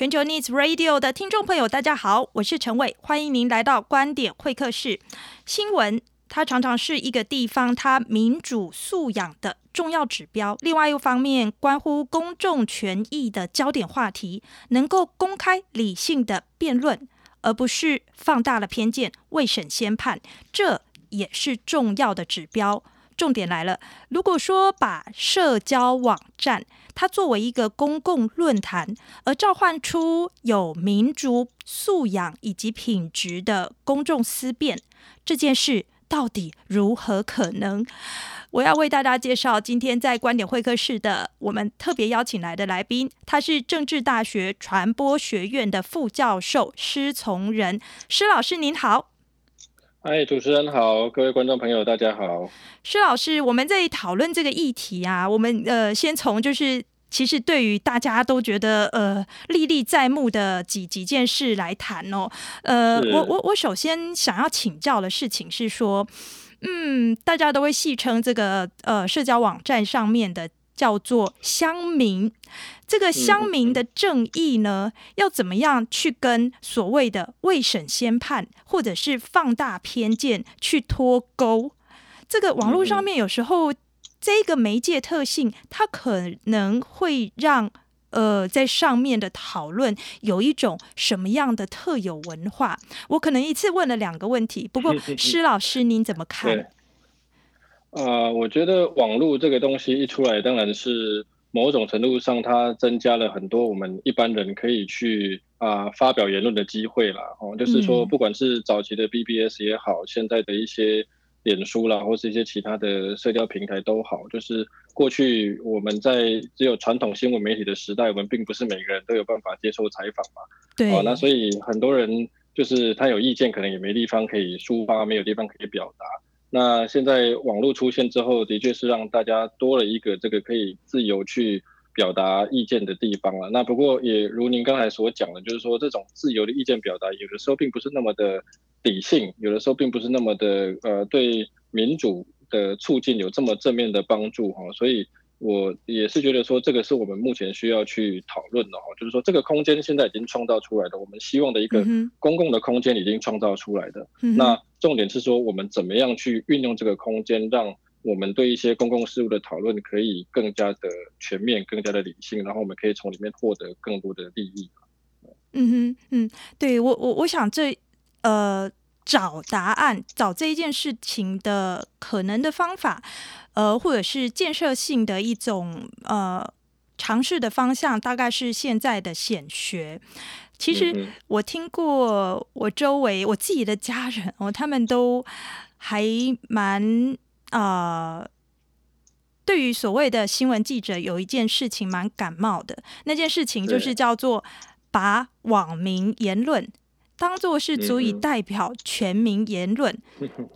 全球 News Radio 的听众朋友，大家好，我是陈伟，欢迎您来到观点会客室。新闻它常常是一个地方它民主素养的重要指标，另外一方面，关乎公众权益的焦点话题，能够公开理性的辩论，而不是放大了偏见，未审先判，这也是重要的指标。重点来了，如果说把社交网站它作为一个公共论坛，而召唤出有民主素养以及品质的公众思辨，这件事到底如何可能？我要为大家介绍今天在观点会客室的我们特别邀请来的来宾，他是政治大学传播学院的副教授施从仁，施老师您好。嗨，主持人好，各位观众朋友，大家好。施老师，我们在讨论这个议题啊，我们呃，先从就是其实对于大家都觉得呃历历在目的几几件事来谈哦。呃，我我我首先想要请教的事情是说，嗯，大家都会戏称这个呃社交网站上面的。叫做乡民，这个乡民的正义呢，要怎么样去跟所谓的未审先判，或者是放大偏见去脱钩？这个网络上面有时候这个媒介特性，它可能会让呃在上面的讨论有一种什么样的特有文化？我可能一次问了两个问题，不过施老师您怎么看？啊、呃，我觉得网络这个东西一出来，当然是某种程度上它增加了很多我们一般人可以去啊、呃、发表言论的机会啦。哦，就是说，不管是早期的 BBS 也好，现在的一些脸书啦，或是一些其他的社交平台都好，就是过去我们在只有传统新闻媒体的时代，我们并不是每个人都有办法接受采访嘛。对。哦，那所以很多人就是他有意见，可能也没地方可以抒发，没有地方可以表达。那现在网络出现之后，的确是让大家多了一个这个可以自由去表达意见的地方了。那不过也如您刚才所讲的，就是说这种自由的意见表达，有的时候并不是那么的理性，有的时候并不是那么的呃对民主的促进有这么正面的帮助哈，所以。我也是觉得说，这个是我们目前需要去讨论的哈，就是说这个空间现在已经创造出来的，我们希望的一个公共的空间已经创造出来的。那重点是说，我们怎么样去运用这个空间，让我们对一些公共事务的讨论可以更加的全面、更加的理性，然后我们可以从里面获得更多的利益。嗯哼，嗯，对我我我想这呃。找答案，找这一件事情的可能的方法，呃，或者是建设性的一种呃尝试的方向，大概是现在的显学。其实我听过我周围我自己的家人哦，他们都还蛮啊、呃，对于所谓的新闻记者有一件事情蛮感冒的，那件事情就是叫做把网民言论。当做是足以代表全民言论，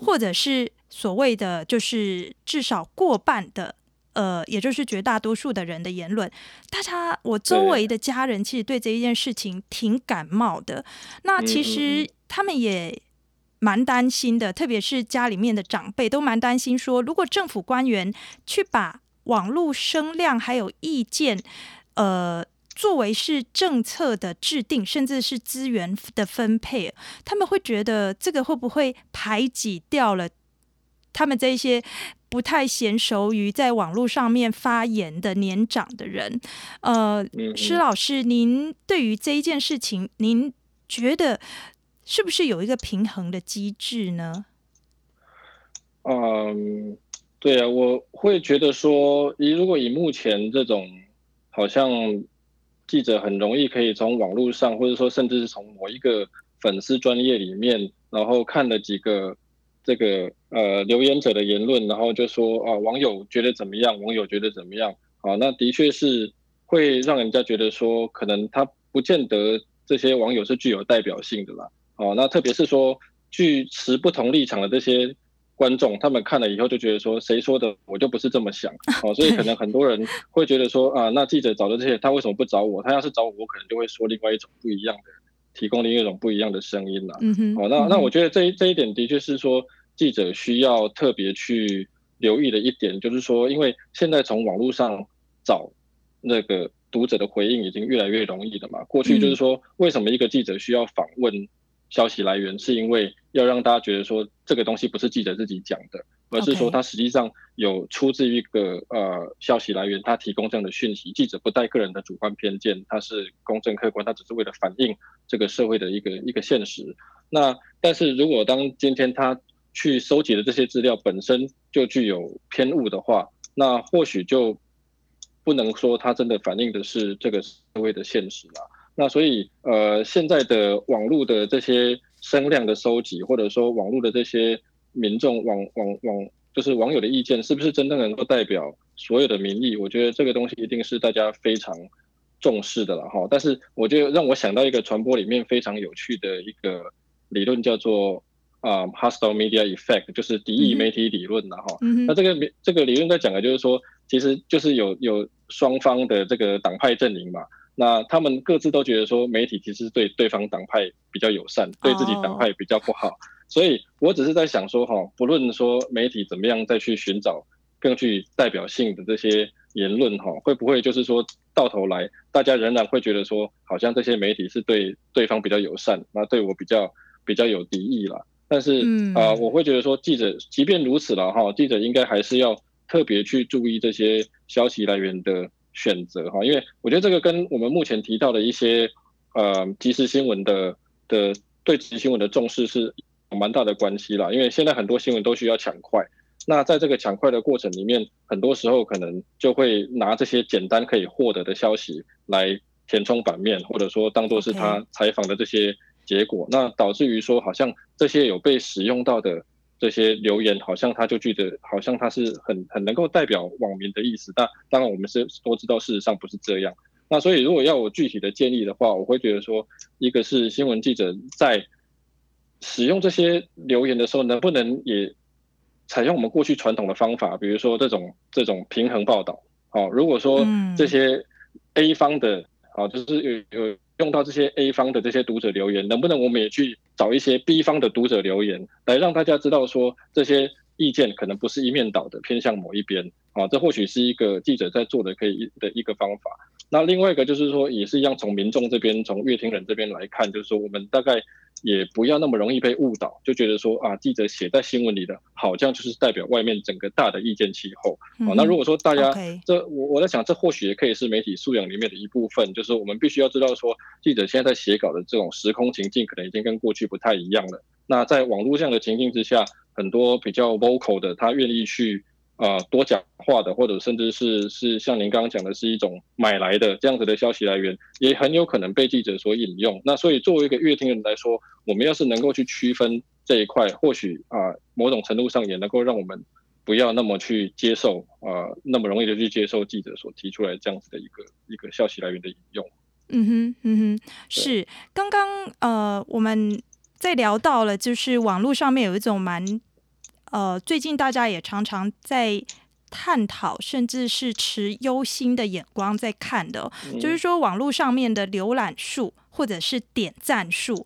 或者是所谓的就是至少过半的，呃，也就是绝大多数的人的言论。大家，我周围的家人其实对这一件事情挺感冒的。那其实他们也蛮担心的，特别是家里面的长辈都蛮担心说，如果政府官员去把网络声量还有意见，呃。作为是政策的制定，甚至是资源的分配，他们会觉得这个会不会排挤掉了他们这一些不太娴熟于在网络上面发言的年长的人？呃，施老师，您对于这一件事情，您觉得是不是有一个平衡的机制呢？嗯，对啊，我会觉得说，以如果以目前这种好像。记者很容易可以从网络上，或者说甚至是从某一个粉丝专业里面，然后看了几个这个呃留言者的言论，然后就说啊网友觉得怎么样，网友觉得怎么样啊？那的确是会让人家觉得说，可能他不见得这些网友是具有代表性的啦。啊，那特别是说具持不同立场的这些。观众他们看了以后就觉得说，谁说的我就不是这么想 哦，所以可能很多人会觉得说啊，那记者找的这些他为什么不找我？他要是找我，我可能就会说另外一种不一样的，提供另一种不一样的声音了。嗯哼，哦，那那我觉得这一这一点的确是说记者需要特别去留意的一点，就是说，因为现在从网络上找那个读者的回应已经越来越容易了嘛。过去就是说，为什么一个记者需要访问消息来源，是因为要让大家觉得说这个东西不是记者自己讲的，而是说它实际上有出自于一个呃消息来源，他提供这样的讯息，记者不带个人的主观偏见，他是公正客观，他只是为了反映这个社会的一个一个现实。那但是如果当今天他去收集的这些资料本身就具有偏误的话，那或许就不能说它真的反映的是这个社会的现实了。那所以呃，现在的网络的这些声量的收集，或者说网络的这些民众网网网，就是网友的意见，是不是真正能够代表所有的民意？我觉得这个东西一定是大家非常重视的了哈。但是我觉得让我想到一个传播里面非常有趣的一个理论，叫做。啊、um，hostile media effect 就是敌意媒体理论了哈。嗯、那这个这个理论在讲的就是说，其实就是有有双方的这个党派阵营嘛。那他们各自都觉得说，媒体其实对对方党派比较友善，对自己党派比较不好。哦、所以我只是在想说哈，不论说媒体怎么样再去寻找更具代表性的这些言论哈，会不会就是说到头来大家仍然会觉得说，好像这些媒体是对对方比较友善，那对我比较比较有敌意了。但是啊、呃，我会觉得说，记者即便如此了哈，记者应该还是要特别去注意这些消息来源的选择哈，因为我觉得这个跟我们目前提到的一些呃即时新闻的的对即时新闻的重视是有蛮大的关系啦。因为现在很多新闻都需要抢快，那在这个抢快的过程里面，很多时候可能就会拿这些简单可以获得的消息来填充版面，或者说当做是他采访的这些。结果，那导致于说，好像这些有被使用到的这些留言，好像他就觉得，好像他是很很能够代表网民的意思。但当然，我们是都知道，事实上不是这样。那所以，如果要我具体的建议的话，我会觉得说，一个是新闻记者在使用这些留言的时候，能不能也采用我们过去传统的方法，比如说这种这种平衡报道。好，如果说这些 A 方的，好，就是有有。用到这些 A 方的这些读者留言，能不能我们也去找一些 B 方的读者留言，来让大家知道说，这些意见可能不是一面倒的偏向某一边啊？这或许是一个记者在做的可以的一个方法。那另外一个就是说，也是一样，从民众这边，从乐听人这边来看，就是说我们大概。也不要那么容易被误导，就觉得说啊，记者写在新闻里的，好像就是代表外面整个大的意见气候。嗯、啊，那如果说大家.这我我在想，这或许也可以是媒体素养里面的一部分，就是我们必须要知道说，记者现在在写稿的这种时空情境，可能已经跟过去不太一样了。那在网络这样的情境之下，很多比较 vocal 的，他愿意去。啊、呃，多讲话的，或者甚至是是像您刚刚讲的，是一种买来的这样子的消息来源，也很有可能被记者所引用。那所以作为一个阅听人来说，我们要是能够去区分这一块，或许啊、呃，某种程度上也能够让我们不要那么去接受啊、呃，那么容易的去接受记者所提出来这样子的一个一个消息来源的引用。嗯哼，嗯哼，是刚刚呃，我们在聊到了，就是网络上面有一种蛮。呃，最近大家也常常在探讨，甚至是持忧心的眼光在看的，嗯、就是说网络上面的浏览数或者是点赞数，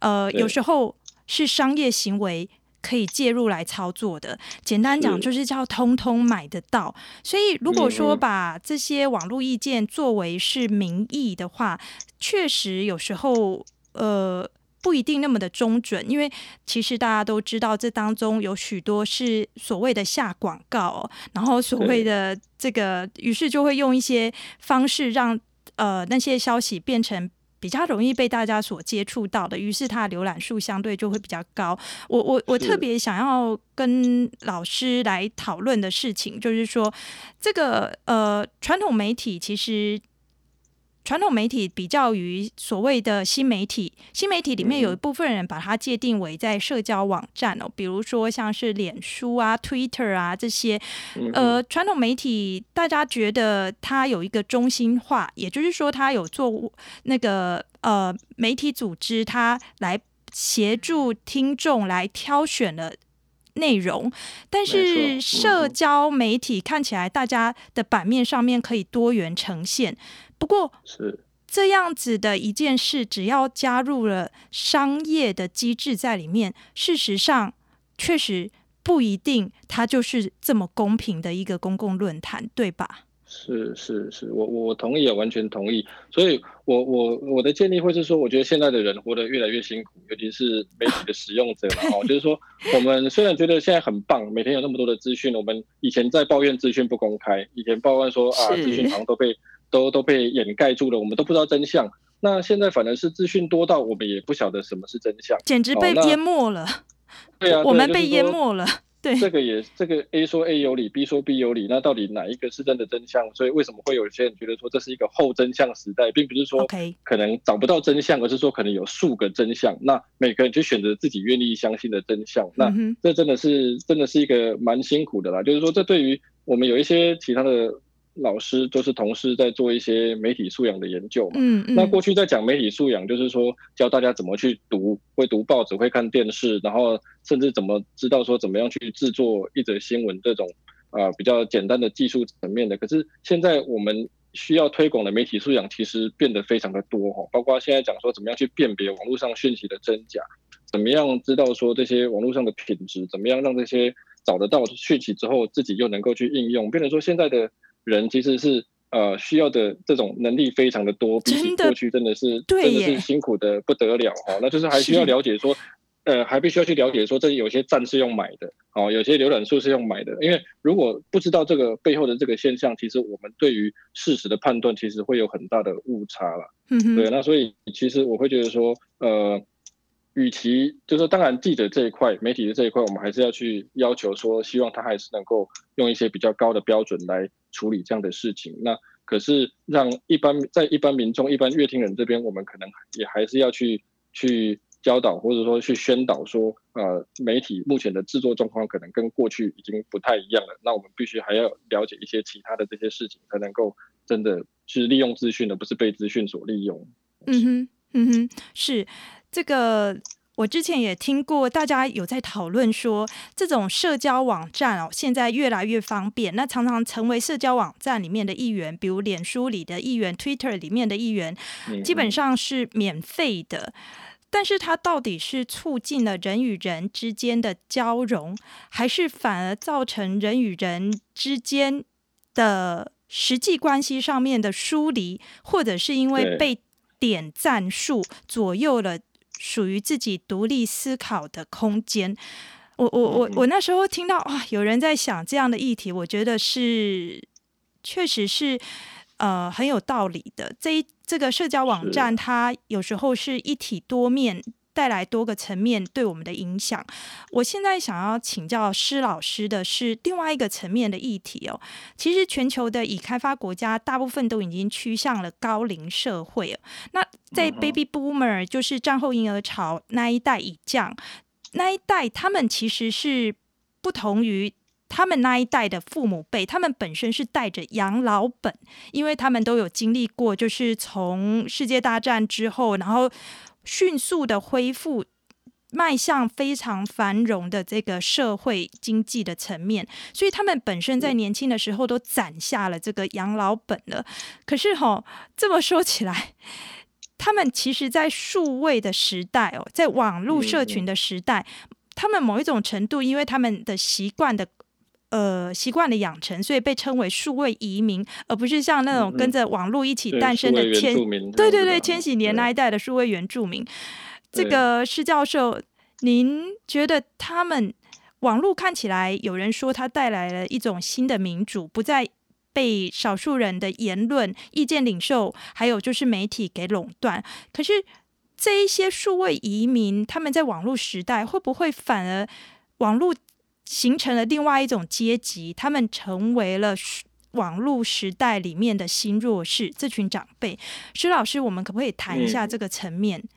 呃，有时候是商业行为可以介入来操作的。简单讲，就是叫通通买得到。所以，如果说把这些网络意见作为是民意的话，确实有时候，呃。不一定那么的中准，因为其实大家都知道，这当中有许多是所谓的下广告，然后所谓的这个，于是就会用一些方式让呃那些消息变成比较容易被大家所接触到的，于是它的浏览数相对就会比较高。我我我特别想要跟老师来讨论的事情，就是说这个呃传统媒体其实。传统媒体比较于所谓的新媒体，新媒体里面有一部分人把它界定为在社交网站哦，比如说像是脸书啊、Twitter 啊这些。呃，传统媒体大家觉得它有一个中心化，也就是说它有做那个呃媒体组织，它来协助听众来挑选了内容。但是社交媒体看起来大家的版面上面可以多元呈现。不过，是这样子的一件事，只要加入了商业的机制在里面，事实上确实不一定它就是这么公平的一个公共论坛，对吧？是是是，我我同意啊，完全同意。所以我我我的建议会是说，我觉得现在的人活得越来越辛苦，尤其是媒体的使用者嘛，哦，就是说，我们虽然觉得现在很棒，每天有那么多的资讯，我们以前在抱怨资讯不公开，以前抱怨说啊，资讯好像都被都都被掩盖住了，我们都不知道真相。那现在反而是资讯多到我们也不晓得什么是真相，简直被淹没了。对啊，我们被淹没了。对，这个也这个 A 说 A 有理，B 说 B 有理，那到底哪一个是真的真相？所以为什么会有些人觉得说这是一个后真相时代，并不是说可能找不到真相，而是说可能有数个真相，那每个人就选择自己愿意相信的真相。那这真的是真的是一个蛮辛苦的啦，就是说这对于我们有一些其他的。老师都是同事在做一些媒体素养的研究嘛。嗯嗯。那过去在讲媒体素养，就是说教大家怎么去读，会读报纸，会看电视，然后甚至怎么知道说怎么样去制作一则新闻这种啊、呃、比较简单的技术层面的。可是现在我们需要推广的媒体素养其实变得非常的多哈，包括现在讲说怎么样去辨别网络上讯息的真假，怎么样知道说这些网络上的品质，怎么样让这些找得到讯息之后自己又能够去应用，变成说现在的。人其实是呃需要的这种能力非常的多，比起过去真的是真的是辛苦的不得了哈。那就是还需要了解说，呃，还必须要去了解说，这有些站是用买的，哦，有些浏览数是用买的。因为如果不知道这个背后的这个现象，其实我们对于事实的判断其实会有很大的误差了。嗯哼，对。那所以其实我会觉得说，呃。与其就是说，当然记者这一块、媒体的这一块，我们还是要去要求说，希望他还是能够用一些比较高的标准来处理这样的事情。那可是让一般在一般民众、一般乐听人这边，我们可能也还是要去去教导，或者说去宣导说，呃，媒体目前的制作状况可能跟过去已经不太一样了。那我们必须还要了解一些其他的这些事情，才能够真的是利用资讯，而不是被资讯所利用。嗯哼，嗯哼，是。这个我之前也听过，大家有在讨论说，这种社交网站哦，现在越来越方便，那常常成为社交网站里面的一员，比如脸书里的一员、Twitter 里面的一员，基本上是免费的。但是它到底是促进了人与人之间的交融，还是反而造成人与人之间的实际关系上面的疏离，或者是因为被点赞数左右了？属于自己独立思考的空间。我我我我那时候听到啊，有人在想这样的议题，我觉得是确实是呃很有道理的。这一这个社交网站，它有时候是一体多面。带来多个层面对我们的影响。我现在想要请教施老师的是另外一个层面的议题哦。其实全球的已开发国家大部分都已经趋向了高龄社会。那在 Baby Boomer 就是战后婴儿潮那一代已降，那一代他们其实是不同于他们那一代的父母辈，他们本身是带着养老本，因为他们都有经历过，就是从世界大战之后，然后。迅速的恢复，迈向非常繁荣的这个社会经济的层面，所以他们本身在年轻的时候都攒下了这个养老本了。可是吼，这么说起来，他们其实，在数位的时代哦，在网络社群的时代，他们某一种程度，因为他们的习惯的。呃，习惯的养成，所以被称为数位移民，而不是像那种跟着网络一起诞生的千，对对对，千禧年那一代的数位原住民。这个施教授，您觉得他们网络看起来，有人说它带来了一种新的民主，不再被少数人的言论、意见领袖，还有就是媒体给垄断。可是这一些数位移民，他们在网络时代会不会反而网络？形成了另外一种阶级，他们成为了网络时代里面的新弱势。这群长辈，施老师，我们可不可以谈一下这个层面？嗯，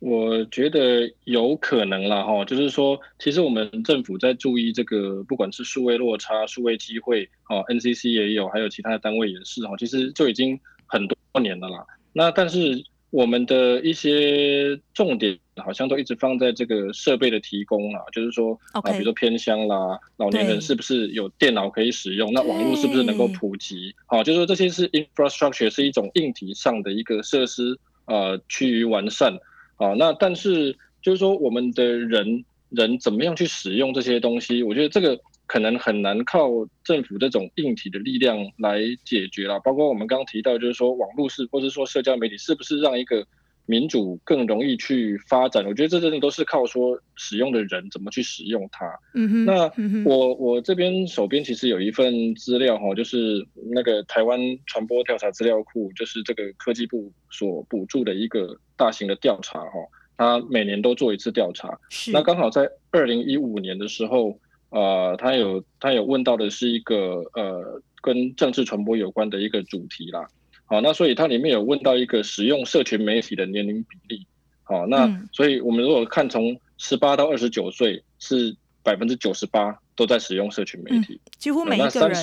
我觉得有可能啦，哈，就是说，其实我们政府在注意这个，不管是数位落差、数位机会，哦，NCC 也有，还有其他的单位也是，哈，其实就已经很多年了啦。那但是。我们的一些重点好像都一直放在这个设备的提供啊，就是说啊，比如说偏乡啦，老年人是不是有电脑可以使用？那网络是不是能够普及？好，就是说这些是 infrastructure，是一种硬体上的一个设施，呃，趋于完善。啊，那但是就是说我们的人人怎么样去使用这些东西？我觉得这个可能很难靠政府这种硬体的力量来解决了。包括我们刚刚提到，就是说网络是，或者说社交媒体，是不是让一个民主更容易去发展？我觉得这真的都是靠说使用的人怎么去使用它。嗯哼。那我我这边手边其实有一份资料哈，就是那个台湾传播调查资料库，就是这个科技部所补助的一个大型的调查哈。它每年都做一次调查，是那刚好在二零一五年的时候，呃，他有他有问到的是一个呃跟政治传播有关的一个主题啦，好，那所以它里面有问到一个使用社群媒体的年龄比例，好，那、嗯、所以我们如果看从十八到二十九岁是百分之九十八都在使用社群媒体，嗯、几乎每一个人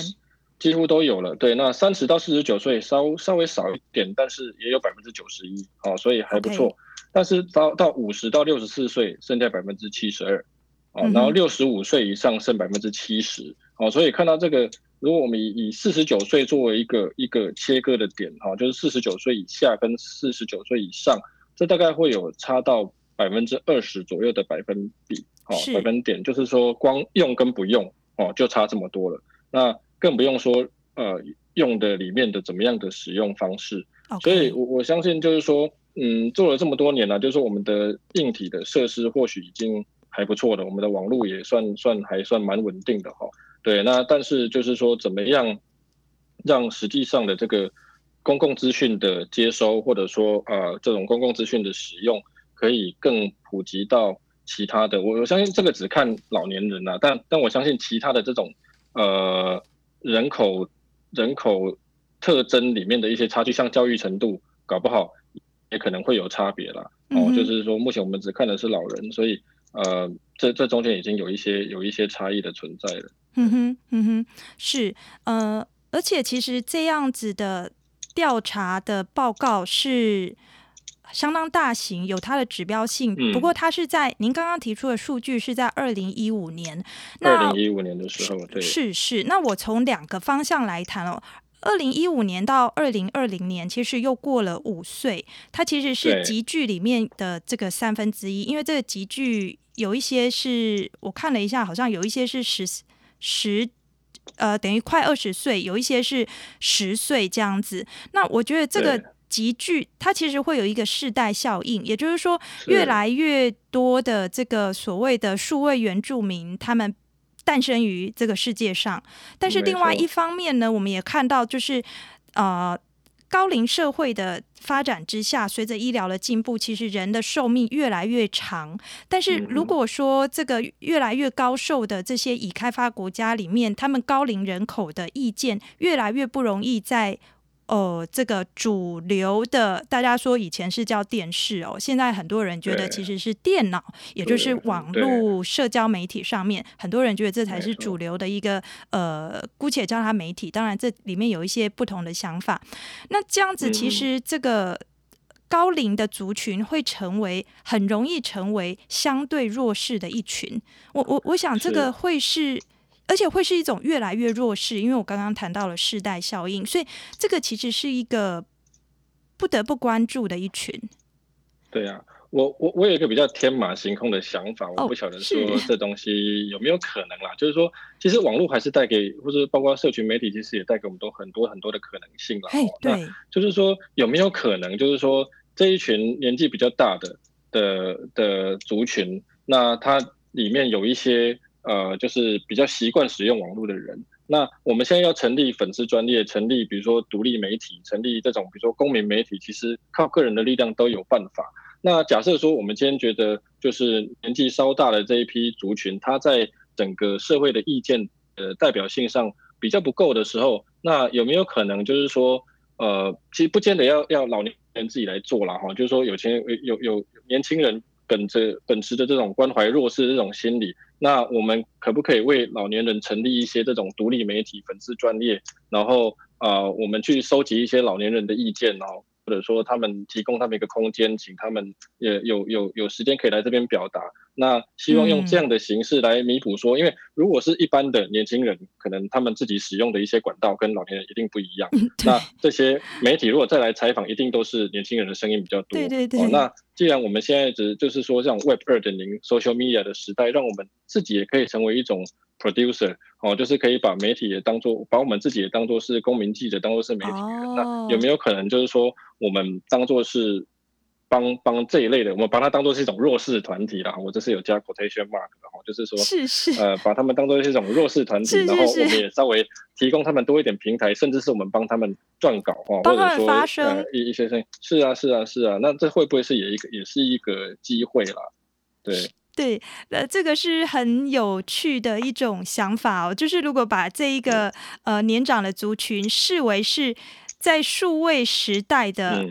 几乎都有了，对，那三十到四十九岁稍稍微少一点，但是也有百分之九十一，好，所以还不错。但是到到五十到六十四岁，剩下百分之七十二，啊，然后六十五岁以上剩百分之七十，哦，所以看到这个，如果我们以以四十九岁作为一个一个切割的点，哈，就是四十九岁以下跟四十九岁以上，这大概会有差到百分之二十左右的百分比，啊，百分点，就是说光用跟不用，哦，就差这么多了，那更不用说呃用的里面的怎么样的使用方式，所以我我相信就是说。嗯，做了这么多年了，就是说我们的硬体的设施或许已经还不错了，我们的网络也算算还算蛮稳定的哈。对，那但是就是说怎么样让实际上的这个公共资讯的接收，或者说呃这种公共资讯的使用，可以更普及到其他的。我我相信这个只看老年人啊，但但我相信其他的这种呃人口人口特征里面的一些差距，像教育程度，搞不好。也可能会有差别啦，哦，就是说目前我们只看的是老人，所以呃，这这中间已经有一些有一些差异的存在了。嗯哼，嗯哼，是呃，而且其实这样子的调查的报告是相当大型，有它的指标性。嗯、不过它是在您刚刚提出的数据是在二零一五年，那二零一五年的时候，对，是是。那我从两个方向来谈哦。二零一五年到二零二零年，其实又过了五岁，它其实是集聚里面的这个三分之一，因为这个集聚有一些是我看了一下，好像有一些是十十呃等于快二十岁，有一些是十岁这样子。那我觉得这个集聚它其实会有一个世代效应，也就是说，越来越多的这个所谓的数位原住民，他们。诞生于这个世界上，但是另外一方面呢，我们也看到，就是呃高龄社会的发展之下，随着医疗的进步，其实人的寿命越来越长。但是如果说这个越来越高寿的这些已开发国家里面，他们高龄人口的意见越来越不容易在。哦、呃，这个主流的，大家说以前是叫电视哦，现在很多人觉得其实是电脑，也就是网络社交媒体上面，很多人觉得这才是主流的一个呃，姑且叫它媒体。当然，这里面有一些不同的想法。那这样子，其实这个高龄的族群会成为很容易成为相对弱势的一群。我我我想这个会是。而且会是一种越来越弱势，因为我刚刚谈到了世代效应，所以这个其实是一个不得不关注的一群。对啊，我我我有一个比较天马行空的想法，我不晓得说 这东西有没有可能啦。就是说，其实网络还是带给，或者包括社群媒体，其实也带给我们都很多很多的可能性啦。对，就是说有没有可能，就是说这一群年纪比较大的的的族群，那它里面有一些。呃，就是比较习惯使用网络的人，那我们现在要成立粉丝专业，成立比如说独立媒体，成立这种比如说公民媒体，其实靠个人的力量都有办法。那假设说我们今天觉得就是年纪稍大的这一批族群，他在整个社会的意见呃代表性上比较不够的时候，那有没有可能就是说，呃，其实不见得要要老年人自己来做了哈，就是说有钱有有年轻人。本着本持的这种关怀弱势这种心理，那我们可不可以为老年人成立一些这种独立媒体、粉丝专业，然后啊、呃，我们去收集一些老年人的意见，哦或者说他们提供他们一个空间，请他们也有有有时间可以来这边表达。那希望用这样的形式来弥补说，嗯、因为如果是一般的年轻人，可能他们自己使用的一些管道跟老年人一定不一样。那这些媒体如果再来采访，一定都是年轻人的声音比较多。对对对。哦、那既然我们现在只就是说这种 Web 二点零 Social Media 的时代，让我们自己也可以成为一种 producer 哦，就是可以把媒体也当做，把我们自己也当做是公民记者，当做是媒体人。Oh. 那有没有可能就是说，我们当做是帮帮这一类的，我们把它当做是一种弱势团体啦。我这是有加 quotation mark 的哈，就是说，是是，呃，把他们当做是一种弱势团体是是是，然后我们也稍微提供他们多一点平台，甚至是我们帮他们撰稿哈，或者说呃一一些声音。是啊是啊是啊，那这会不会是也一个也是一个机会啦？对。对，呃，这个是很有趣的一种想法哦。就是如果把这一个呃年长的族群视为是在数位时代的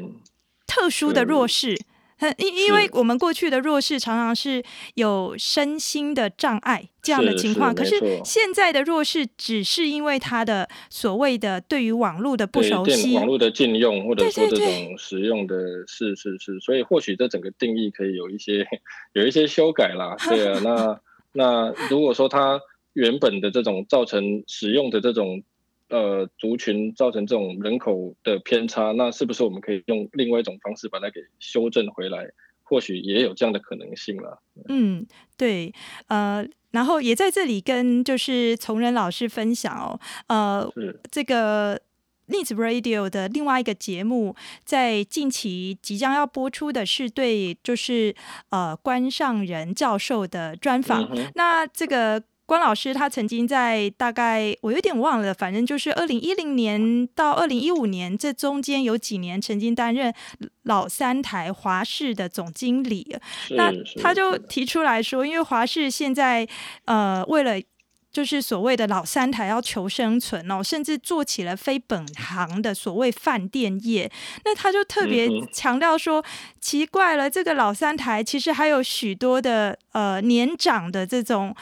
特殊的弱势。嗯因因为我们过去的弱势常常是有身心的障碍这样的情况，可是现在的弱势只是因为他的所谓的对于网络的不熟悉，网络的禁用或者说这种使用的是是是，所以或许这整个定义可以有一些有一些修改啦。对啊，那 那如果说他原本的这种造成使用的这种。呃，族群造成这种人口的偏差，那是不是我们可以用另外一种方式把它给修正回来？或许也有这样的可能性了。嗯，对，呃，然后也在这里跟就是从人老师分享哦，呃，这个 Needs Radio 的另外一个节目，在近期即将要播出的是对就是呃关上仁教授的专访，嗯、那这个。关老师他曾经在大概我有点忘了，反正就是二零一零年到二零一五年这中间有几年曾经担任老三台华视的总经理。那他就提出来说，因为华视现在呃为了就是所谓的老三台要求生存哦，甚至做起了非本行的所谓饭店业。那他就特别强调说，奇怪了，这个老三台其实还有许多的呃年长的这种。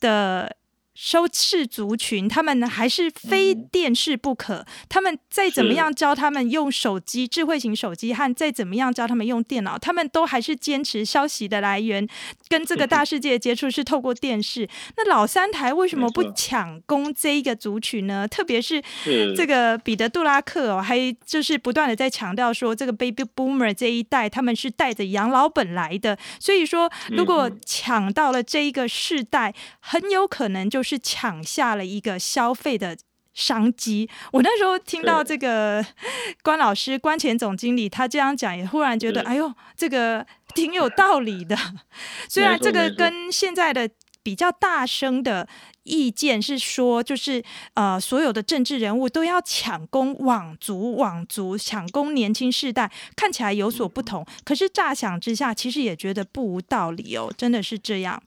的收视族群，他们还是非电视不可。嗯、他们再怎么样教他们用手机、智慧型手机，和再怎么样教他们用电脑，他们都还是坚持消息的来源跟这个大世界接触是透过电视。那老三台为什么不抢攻这一个族群呢？特别是这个彼得·杜拉克哦，还就是不断的在强调说，这个 Baby Boomer 这一代他们是带着养老本来的。所以说，如果抢到了这一个世代，很有可能就。是抢下了一个消费的商机。我那时候听到这个关老师、关前总经理他这样讲，也忽然觉得，哎呦，这个挺有道理的。虽然这个跟现在的比较大声的。意见是说，就是呃，所有的政治人物都要抢攻网族，网族抢攻年轻世代，看起来有所不同。可是乍想之下，其实也觉得不无道理哦，真的是这样。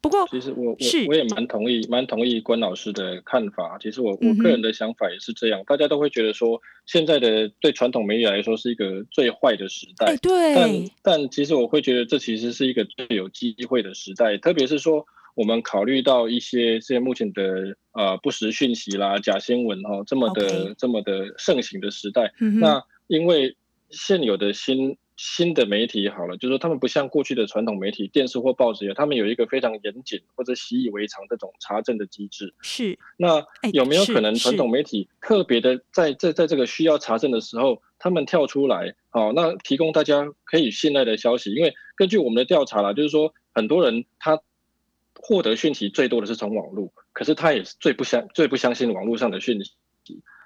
不过，其实我我我也蛮同意，蛮同意关老师的看法。其实我我个人的想法也是这样，嗯、大家都会觉得说，现在的对传统媒体来说是一个最坏的时代。对，但但其实我会觉得这其实是一个最有机会的时代，特别是说。我们考虑到一些现在目前的呃不实讯息啦、假新闻哦，这么的.这么的盛行的时代，嗯、那因为现有的新新的媒体好了，就是说他们不像过去的传统媒体、电视或报纸一样，他们有一个非常严谨或者习以为常这种查证的机制。是。那有没有可能传统媒体特别的在在在这个需要查证的时候，他们跳出来，好，那提供大家可以信赖的消息？因为根据我们的调查啦，就是说很多人他。获得讯息最多的是从网络，可是他也是最不相最不相信网络上的讯息。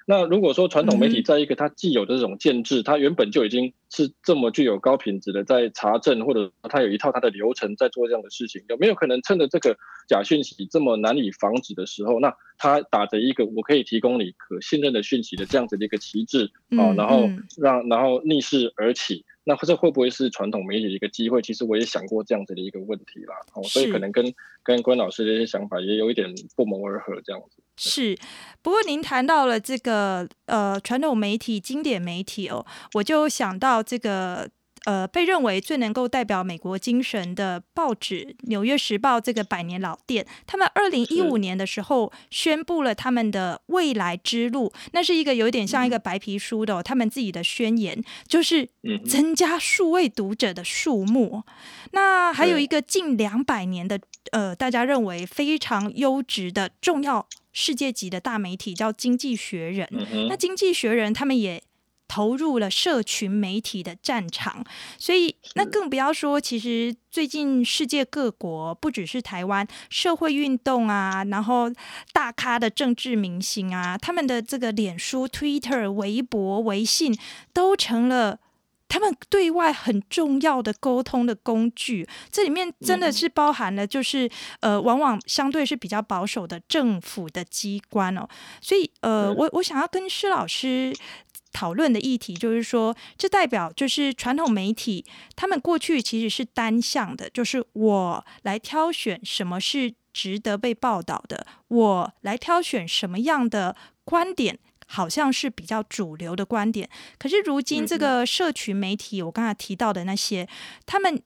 那如果说传统媒体在一个它既有的这种建制，它原本就已经是这么具有高品质的在查证，或者它有一套它的流程在做这样的事情，有没有可能趁着这个假讯息这么难以防止的时候，那它打着一个我可以提供你可信任的讯息的这样子的一个旗帜啊，然后让然后逆势而起？那这会不会是传统媒体的一个机会？其实我也想过这样子的一个问题啦，哦，所以可能跟跟关老师的一些想法也有一点不谋而合这样子。是，不过您谈到了这个呃传统媒体、经典媒体哦，我就想到这个。呃，被认为最能够代表美国精神的报纸《纽约时报》这个百年老店，他们二零一五年的时候宣布了他们的未来之路，那是一个有点像一个白皮书的、哦、他们自己的宣言，就是增加数位读者的数目。那还有一个近两百年的呃，大家认为非常优质的重要世界级的大媒体叫《经济学人》，那《经济学人》他们也。投入了社群媒体的战场，所以那更不要说，其实最近世界各国，不只是台湾，社会运动啊，然后大咖的政治明星啊，他们的这个脸书、Twitter、微博、微信都成了。他们对外很重要的沟通的工具，这里面真的是包含了，就是呃，往往相对是比较保守的政府的机关哦。所以呃，我我想要跟施老师讨论的议题，就是说，这代表就是传统媒体他们过去其实是单向的，就是我来挑选什么是值得被报道的，我来挑选什么样的观点。好像是比较主流的观点，可是如今这个社群媒体，我刚才提到的那些，他们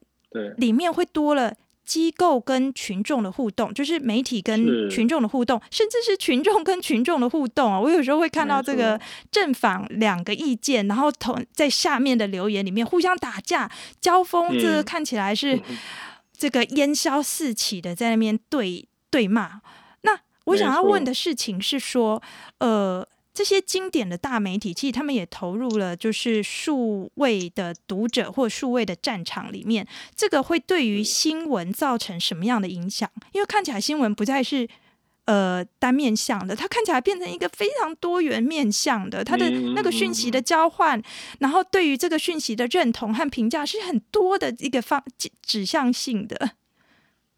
里面会多了机构跟群众的互动，就是媒体跟群众的互动，甚至是群众跟群众的互动啊。我有时候会看到这个正反两个意见，然后同在下面的留言里面互相打架交锋，这个看起来是这个烟消四起的在那边对对骂。那我想要问的事情是说，呃。这些经典的大媒体，其实他们也投入了，就是数位的读者或数位的战场里面。这个会对于新闻造成什么样的影响？因为看起来新闻不再是呃单面向的，它看起来变成一个非常多元面向的，它的那个讯息的交换，然后对于这个讯息的认同和评价是很多的一个方指向性的。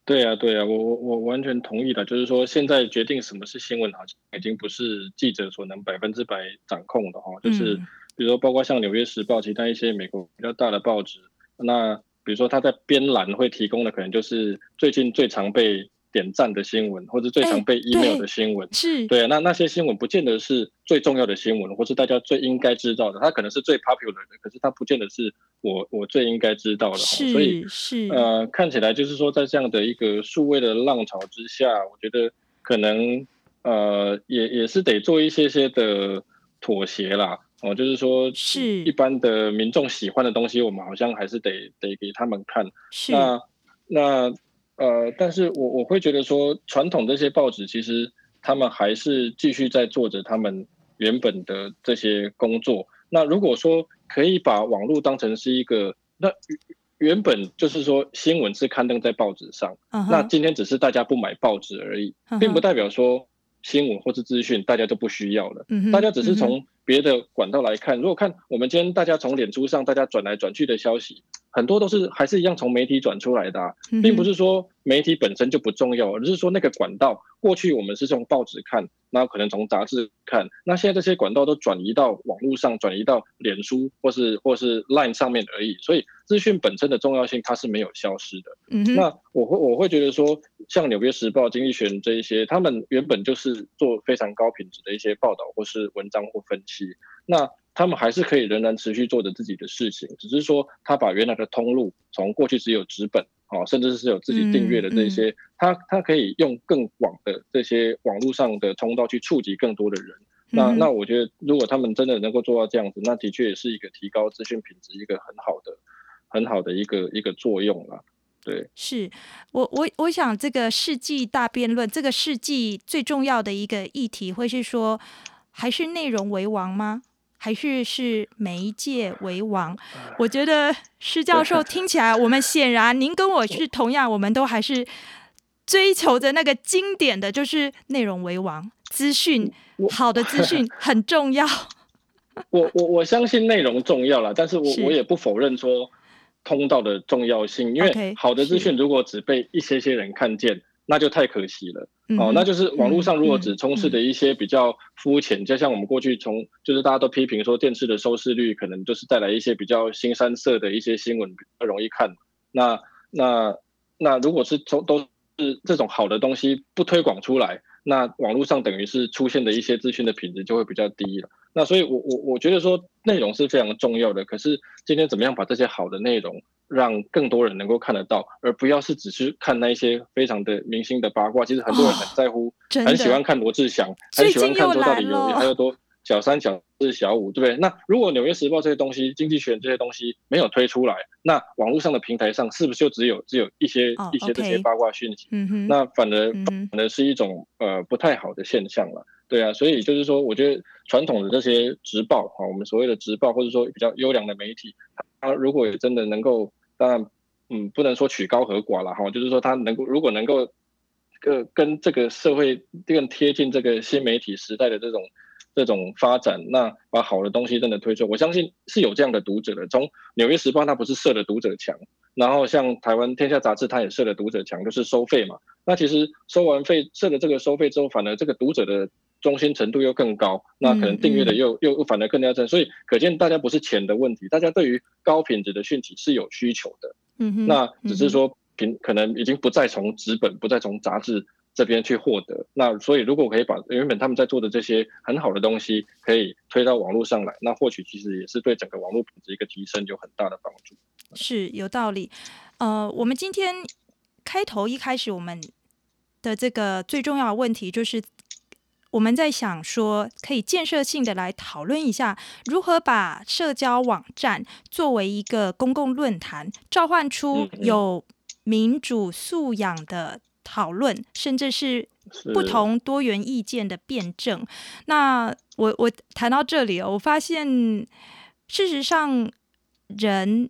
对呀，对呀，我我我完全同意的。就是说，现在决定什么是新闻，好像已经不是记者所能百分之百掌控的哈。就是比如说，包括像《纽约时报》其他一些美国比较大的报纸，那比如说他在编栏会提供的，可能就是最近最常被。点赞的新闻，或者最常被 email 的新闻，欸、是对啊，那那些新闻不见得是最重要的新闻，或是大家最应该知道的，它可能是最 popular 的，可是它不见得是我我最应该知道的。所以是呃，看起来就是说，在这样的一个数位的浪潮之下，我觉得可能呃，也也是得做一些些的妥协啦。哦，就是说，是一般的民众喜欢的东西，我们好像还是得得给他们看。是那那。呃，但是我我会觉得说，传统这些报纸其实他们还是继续在做着他们原本的这些工作。那如果说可以把网络当成是一个，那原本就是说新闻是刊登在报纸上，uh huh. 那今天只是大家不买报纸而已，并不代表说新闻或是资讯大家都不需要了。Uh huh. 大家只是从别的管道来看，如果看我们今天大家从脸书上大家转来转去的消息。很多都是还是一样从媒体转出来的啊，并不是说媒体本身就不重要，而是说那个管道，过去我们是从报纸看，那可能从杂志看，那现在这些管道都转移到网络上，转移到脸书或是或是 Line 上面而已，所以资讯本身的重要性它是没有消失的。那我会我会觉得说，像纽约时报、经济学人这一些，他们原本就是做非常高品质的一些报道或是文章或分析，那。他们还是可以仍然持续做着自己的事情，只是说他把原来的通路从过去只有纸本啊，甚至是有自己订阅的这些，他他可以用更广的这些网络上的通道去触及更多的人。那那我觉得，如果他们真的能够做到这样子，那的确也是一个提高资讯品质一个很好的、很好的一个一个作用了。对，是我我我想这个世纪大辩论，这个世纪最重要的一个议题，会是说还是内容为王吗？还是是媒介为王，我觉得施教授听起来，我们显然您跟我是同样，我们都还是追求着那个经典的就是内容为王，资讯好的资讯 很重要。我我我相信内容重要了，但是我是我也不否认说通道的重要性，因为好的资讯如果只被一些些人看见。那就太可惜了，嗯、哦，那就是网络上如果只充斥的一些比较肤浅，就像我们过去从就是大家都批评说电视的收视率可能就是带来一些比较新三色的一些新闻比较容易看，那那那如果是从都是这种好的东西不推广出来，那网络上等于是出现的一些资讯的品质就会比较低了。那所以我我我觉得说内容是非常重要的，可是今天怎么样把这些好的内容让更多人能够看得到，而不要是只是看那一些非常的明星的八卦。其实很多人很在乎，哦、很喜欢看罗志祥，很喜欢看说到底有还有多小三、小四、小五，对不对？那如果《纽约时报》这些东西、《经济学人》这些东西没有推出来，那网络上的平台上是不是就只有只有一些、哦、一些这些八卦讯息？那反而反而是一种呃不太好的现象了。对啊，所以就是说，我觉得传统的这些直报哈，我们所谓的直报或者说比较优良的媒体，它如果真的能够，当然，嗯，不能说取高和寡了哈，就是说他能够如果能够，呃，跟这个社会更贴近这个新媒体时代的这种这种发展，那把好的东西真的推出，我相信是有这样的读者的。从《纽约时报》它不是设了读者墙，然后像台湾《天下杂志》它也设了读者墙，就是收费嘛。那其实收完费设了这个收费之后，反而这个读者的忠心程度又更高，那可能订阅的又、嗯嗯、又反而更加正，所以可见大家不是钱的问题，大家对于高品质的讯息是有需求的。嗯哼，那只是说平可能已经不再从纸本，不再从杂志这边去获得。那所以如果可以把原本他们在做的这些很好的东西，可以推到网络上来，那或许其实也是对整个网络品质一个提升有很大的帮助。是有道理。呃，我们今天开头一开始我们的这个最重要的问题就是。我们在想说，可以建设性的来讨论一下，如何把社交网站作为一个公共论坛，召唤出有民主素养的讨论，甚至是不同多元意见的辩证。那我我谈到这里，我发现事实上，人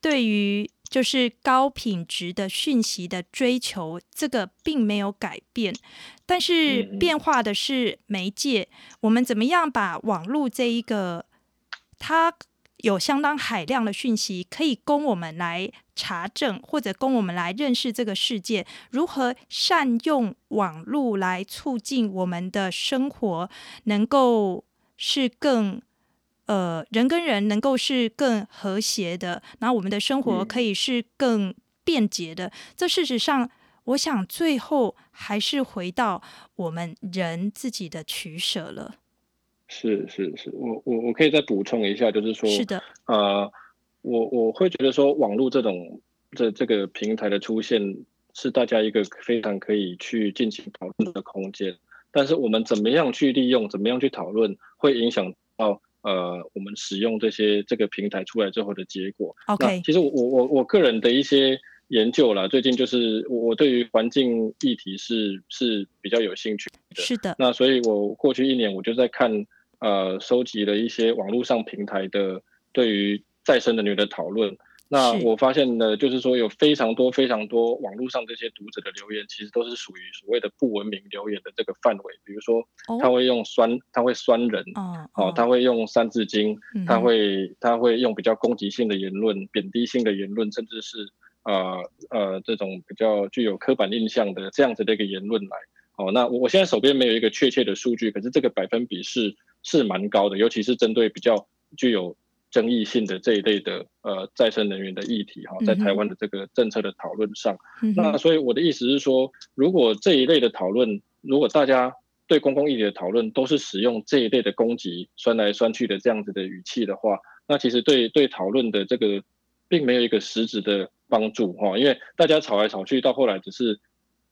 对于就是高品质的讯息的追求，这个并没有改变，但是变化的是媒介。我们怎么样把网络这一个，它有相当海量的讯息，可以供我们来查证，或者供我们来认识这个世界？如何善用网络来促进我们的生活，能够是更。呃，人跟人能够是更和谐的，然后我们的生活可以是更便捷的。嗯、这事实上，我想最后还是回到我们人自己的取舍了。是是是，我我我可以再补充一下，就是说，是的，呃，我我会觉得说，网络这种这这个平台的出现，是大家一个非常可以去进行讨论的空间。但是我们怎么样去利用，怎么样去讨论，会影响到。呃，我们使用这些这个平台出来之后的结果。OK，其实我我我个人的一些研究啦，最近就是我对于环境议题是是比较有兴趣的。是的。那所以我过去一年我就在看呃，收集了一些网络上平台的对于再生能源的讨论。那我发现呢，就是说有非常多非常多网络上这些读者的留言，其实都是属于所谓的不文明留言的这个范围。比如说，他会用酸，他会酸人，哦，他会用三字经，他会他会用比较攻击性的言论、贬低性的言论，甚至是呃呃这种比较具有刻板印象的这样子的一个言论来。哦，那我我现在手边没有一个确切的数据，可是这个百分比是是蛮高的，尤其是针对比较具有。争议性的这一类的呃再生能源的议题哈，在台湾的这个政策的讨论上，嗯、那所以我的意思是说，如果这一类的讨论，如果大家对公共议题的讨论都是使用这一类的攻击、酸来酸去的这样子的语气的话，那其实对对讨论的这个并没有一个实质的帮助哈，因为大家吵来吵去，到后来只是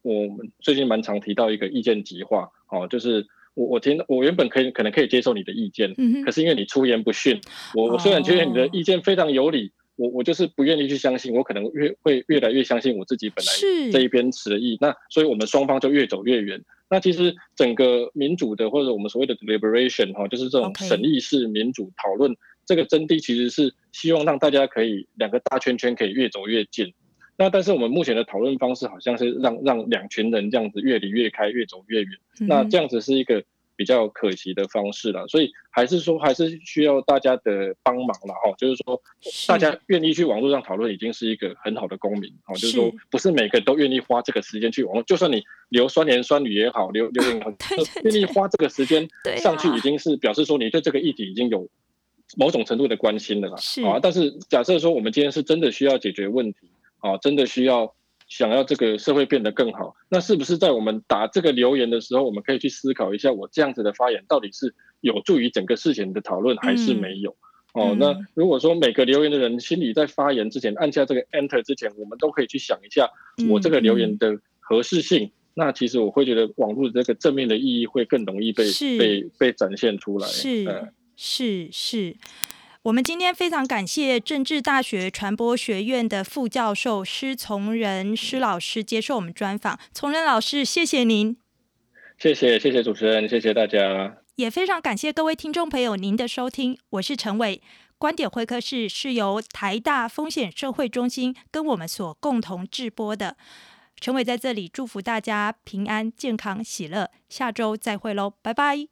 我们最近蛮常提到一个意见极化哦，就是。我我听我原本可以可能可以接受你的意见，嗯、可是因为你出言不逊，我我虽然觉得你的意见非常有理，哦、我我就是不愿意去相信，我可能越会越来越相信我自己本来这一边持的意，那所以我们双方就越走越远。那其实整个民主的或者我们所谓的 deliberation 哈，就是这种审议式民主讨论.这个真谛其实是希望让大家可以两个大圈圈可以越走越近。那但是我们目前的讨论方式好像是让让两群人这样子越离越开，越走越远。嗯、那这样子是一个比较可惜的方式了。所以还是说还是需要大家的帮忙了哈。就是说大家愿意去网络上讨论，已经是一个很好的公民哈。就是说不是每个人都愿意花这个时间去网络，就算你留酸言酸语也好，留留言好，愿意花这个时间上去，已经是表示说你对这个议题已经有某种程度的关心的啦。是啊，但是假设说我们今天是真的需要解决问题。啊，真的需要想要这个社会变得更好，那是不是在我们打这个留言的时候，我们可以去思考一下，我这样子的发言到底是有助于整个事情的讨论，还是没有？嗯、哦，那如果说每个留言的人心里在发言之前按下这个 Enter 之前，我们都可以去想一下，我这个留言的合适性，嗯、那其实我会觉得网络的这个正面的意义会更容易被被被展现出来。是、嗯、是是。我们今天非常感谢政治大学传播学院的副教授施从仁施老师接受我们专访。从仁老师，谢谢您。谢谢谢谢主持人，谢谢大家，也非常感谢各位听众朋友您的收听，我是陈伟，观点会客室是由台大风险社会中心跟我们所共同制播的，陈伟在这里祝福大家平安、健康、喜乐，下周再会喽，拜拜。